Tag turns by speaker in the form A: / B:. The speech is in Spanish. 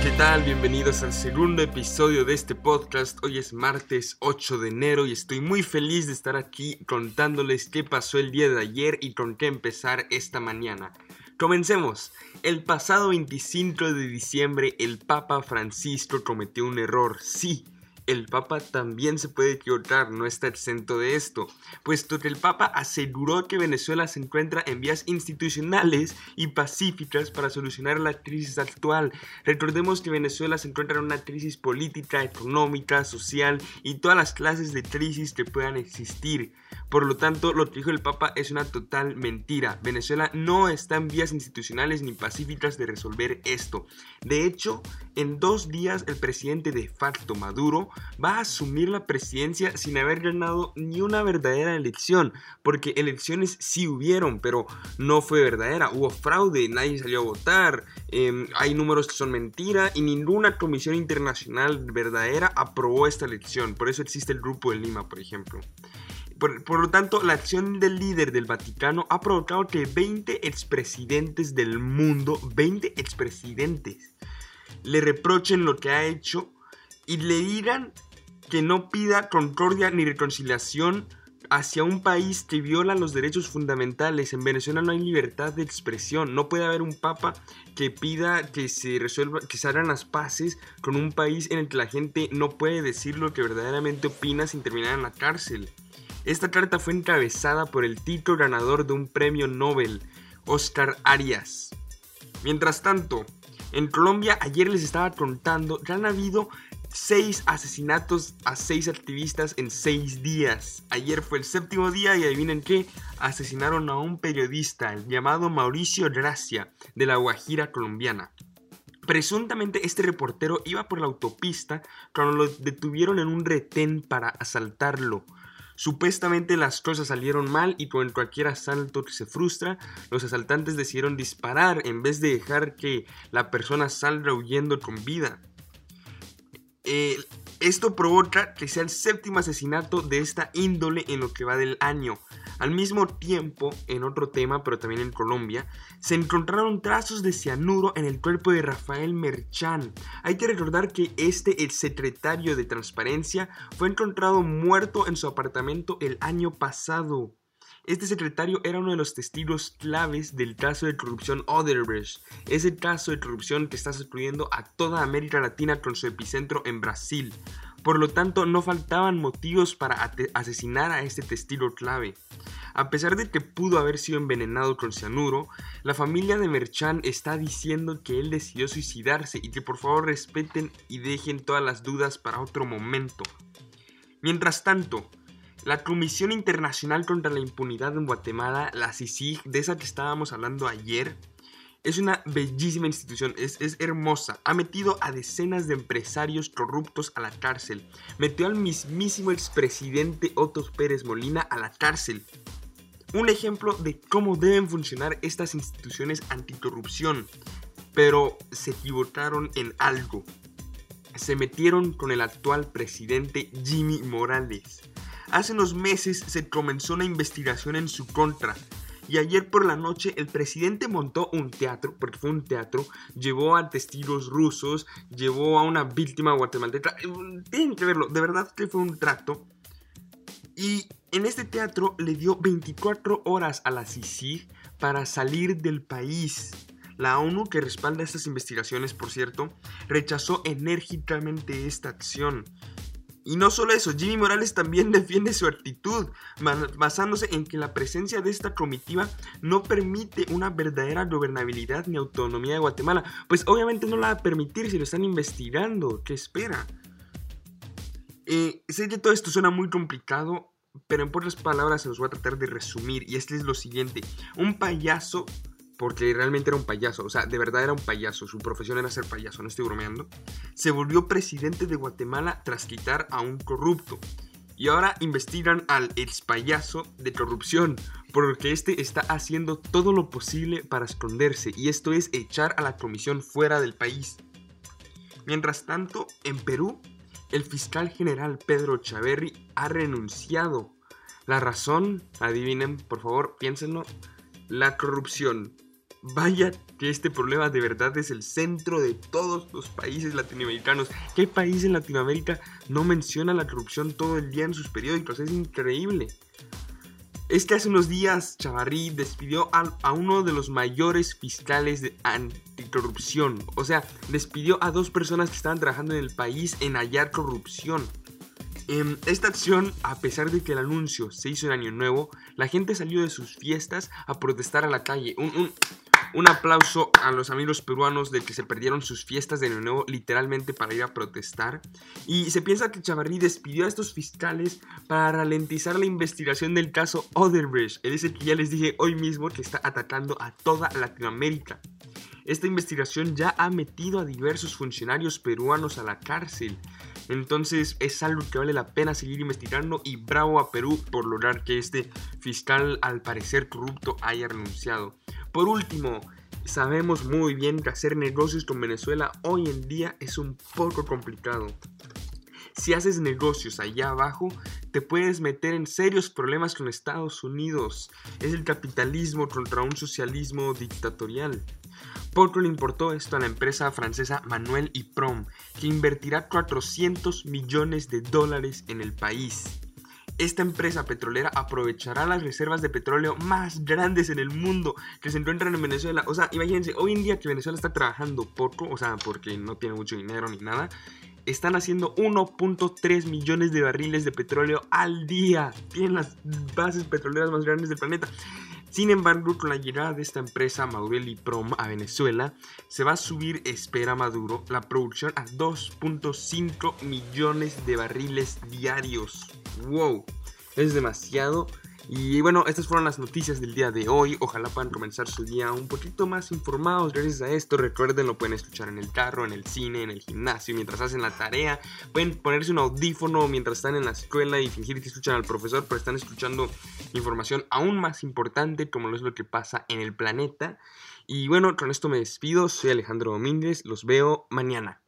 A: ¿qué tal? Bienvenidos al segundo episodio de este podcast. Hoy es martes 8 de enero y estoy muy feliz de estar aquí contándoles qué pasó el día de ayer y con qué empezar esta mañana. Comencemos. El pasado 25 de diciembre el Papa Francisco cometió un error. Sí, el Papa también se puede equivocar, no está exento de esto, puesto que el Papa aseguró que Venezuela se encuentra en vías institucionales y pacíficas para solucionar la crisis actual. Recordemos que Venezuela se encuentra en una crisis política, económica, social y todas las clases de crisis que puedan existir. Por lo tanto, lo que dijo el Papa es una total mentira. Venezuela no está en vías institucionales ni pacíficas de resolver esto. De hecho, en dos días el presidente de facto Maduro va a asumir la presidencia sin haber ganado ni una verdadera elección, porque elecciones sí hubieron, pero no fue verdadera. Hubo fraude, nadie salió a votar, em, hay números que son mentira y ninguna comisión internacional verdadera aprobó esta elección. Por eso existe el Grupo de Lima, por ejemplo. Por, lo tanto, la acción del líder del Vaticano ha provocado que 20 expresidentes del mundo, 20 expresidentes, le reprochen lo que ha hecho y le digan que no pida concordia ni reconciliación hacia un país que viola los derechos fundamentales. En Venezuela no hay libertad de expresión. No puede haber un papa que pida que se resuelva, que se hagan las paces con un país en el que la gente no puede decir lo que verdaderamente opina sin terminar en la cárcel. Esta carta fue encabezada por el título ganador de un premio Nobel, Oscar Arias. Mientras tanto, en Colombia ayer les estaba contando que han habido seis asesinatos a seis activistas en seis días. Ayer fue el séptimo día y adivinen qué, asesinaron a un periodista llamado Mauricio Gracia de la Guajira colombiana. Presuntamente este reportero iba por la autopista cuando lo detuvieron en un retén para asaltarlo. Supuestamente las cosas salieron mal y con cualquier asalto que se frustra, los asaltantes decidieron disparar en vez de dejar que la persona salga huyendo con vida. Eh, esto provoca que sea el séptimo asesinato de esta índole en lo que va del año. Al mismo tiempo, en otro tema, pero también en Colombia, se encontraron trazos de cianuro en el cuerpo de Rafael Merchán. Hay que recordar que este, el secretario de Transparencia, fue encontrado muerto en su apartamento el año pasado. Este secretario era uno de los testigos claves del caso de corrupción Odebrecht, ese caso de corrupción que está sacudiendo a toda América Latina con su epicentro en Brasil. Por lo tanto, no faltaban motivos para asesinar a este testigo clave. A pesar de que pudo haber sido envenenado con cianuro, la familia de Merchan está diciendo que él decidió suicidarse y que por favor respeten y dejen todas las dudas para otro momento. Mientras tanto, la Comisión Internacional contra la Impunidad en Guatemala, la CICIG, de esa que estábamos hablando ayer, es una bellísima institución, es, es, hermosa. Ha metido a decenas de empresarios corruptos a la cárcel. Metió al mismísimo expresidente Otto Pérez Molina a la cárcel. Un ejemplo de cómo deben funcionar estas instituciones anticorrupción. Pero se equivocaron en algo. Se metieron con el actual presidente Jimmy Morales. Hace unos meses se comenzó una investigación en su contra. Y ayer por la noche el presidente montó un teatro, porque fue un teatro, llevó a testigos rusos, llevó a una víctima guatemalteca. Tienen que verlo, de verdad que fue un trato. Y en este teatro le dio 24 horas a la CICIG para salir del país. La ONU, que respalda estas investigaciones, por cierto, rechazó enérgicamente esta acción. Y no solo eso, Jimmy Morales también defiende su actitud, basándose en que la presencia de esta comitiva no permite una verdadera gobernabilidad ni autonomía de Guatemala. Pues obviamente no la va a permitir si lo están investigando. ¿Qué espera? Eh, sé que todo esto suena muy complicado, pero en pocas palabras se los voy a tratar de resumir. Y este es lo siguiente. Un payaso porque realmente era un payaso, o sea, de verdad era un payaso, su profesión era ser payaso, no estoy bromeando, se volvió presidente de Guatemala tras quitar a un corrupto. Y ahora investigan al ex payaso de corrupción, porque este está haciendo todo lo posible para esconderse, y esto es echar a la comisión fuera del país. Mientras tanto, en Perú, el fiscal general Pedro Chaverri ha renunciado. La razón, adivinen, por favor, piénsenlo, la corrupción. Vaya que este problema de verdad es el centro de todos los países latinoamericanos. ¿Qué país en Latinoamérica no menciona la corrupción todo el día en sus periódicos? Es increíble. Es que hace unos días Chavarri despidió a, uno de los mayores fiscales de anticorrupción. O sea, despidió a dos personas que estaban trabajando en el país en hallar corrupción. En esta acción, a pesar de que el anuncio se hizo en Año Nuevo, la gente salió de sus fiestas a protestar a la calle. Un aplauso a los amigos peruanos de que se perdieron sus fiestas de Nuevo literalmente para ir a protestar. Y se piensa que Chavarri despidió a estos fiscales para ralentizar la investigación del caso Odebrecht. Es el que ya les dije hoy mismo que está atacando a toda Latinoamérica. Esta investigación ya ha metido a diversos funcionarios peruanos a la cárcel. Entonces es algo que vale la pena seguir investigando y bravo a Perú por lograr que este fiscal al parecer corrupto haya renunciado. Por último, sabemos muy bien que hacer negocios con Venezuela hoy en día es un poco complicado. Si haces negocios allá abajo, te puedes meter en serios problemas con Estados Unidos. Es el capitalismo contra un socialismo dictatorial. Poco le importó esto a la empresa francesa Manuel y Prom, que invertirá 400 millones de dólares en el país esta empresa petrolera aprovechará las reservas de petróleo más grandes en el mundo que se encuentran en Venezuela. O sea, imagínense, hoy en día que Venezuela está trabajando poco, o sea, porque no tiene mucho dinero ni nada, están haciendo 1.3 millones de barriles de petróleo al día. Tienen las bases petroleras más grandes del planeta. Sin embargo, con la llegada de esta empresa Madurelli Prom a Venezuela, se va a subir, espera Maduro, la producción a 2.5 millones de barriles diarios. ¡Wow! Es demasiado y bueno, estas fueron las noticias del día de hoy. Ojalá puedan comenzar su día un poquito más informados gracias a esto. Recuerden, lo pueden escuchar en el carro, en el cine, en el gimnasio, mientras hacen la tarea. Pueden ponerse un audífono mientras están en la escuela y fingir que escuchan al profesor, pero están escuchando información aún más importante como lo es lo que pasa en el planeta. Y bueno, con esto me despido. Soy Alejandro Domínguez. Los veo mañana.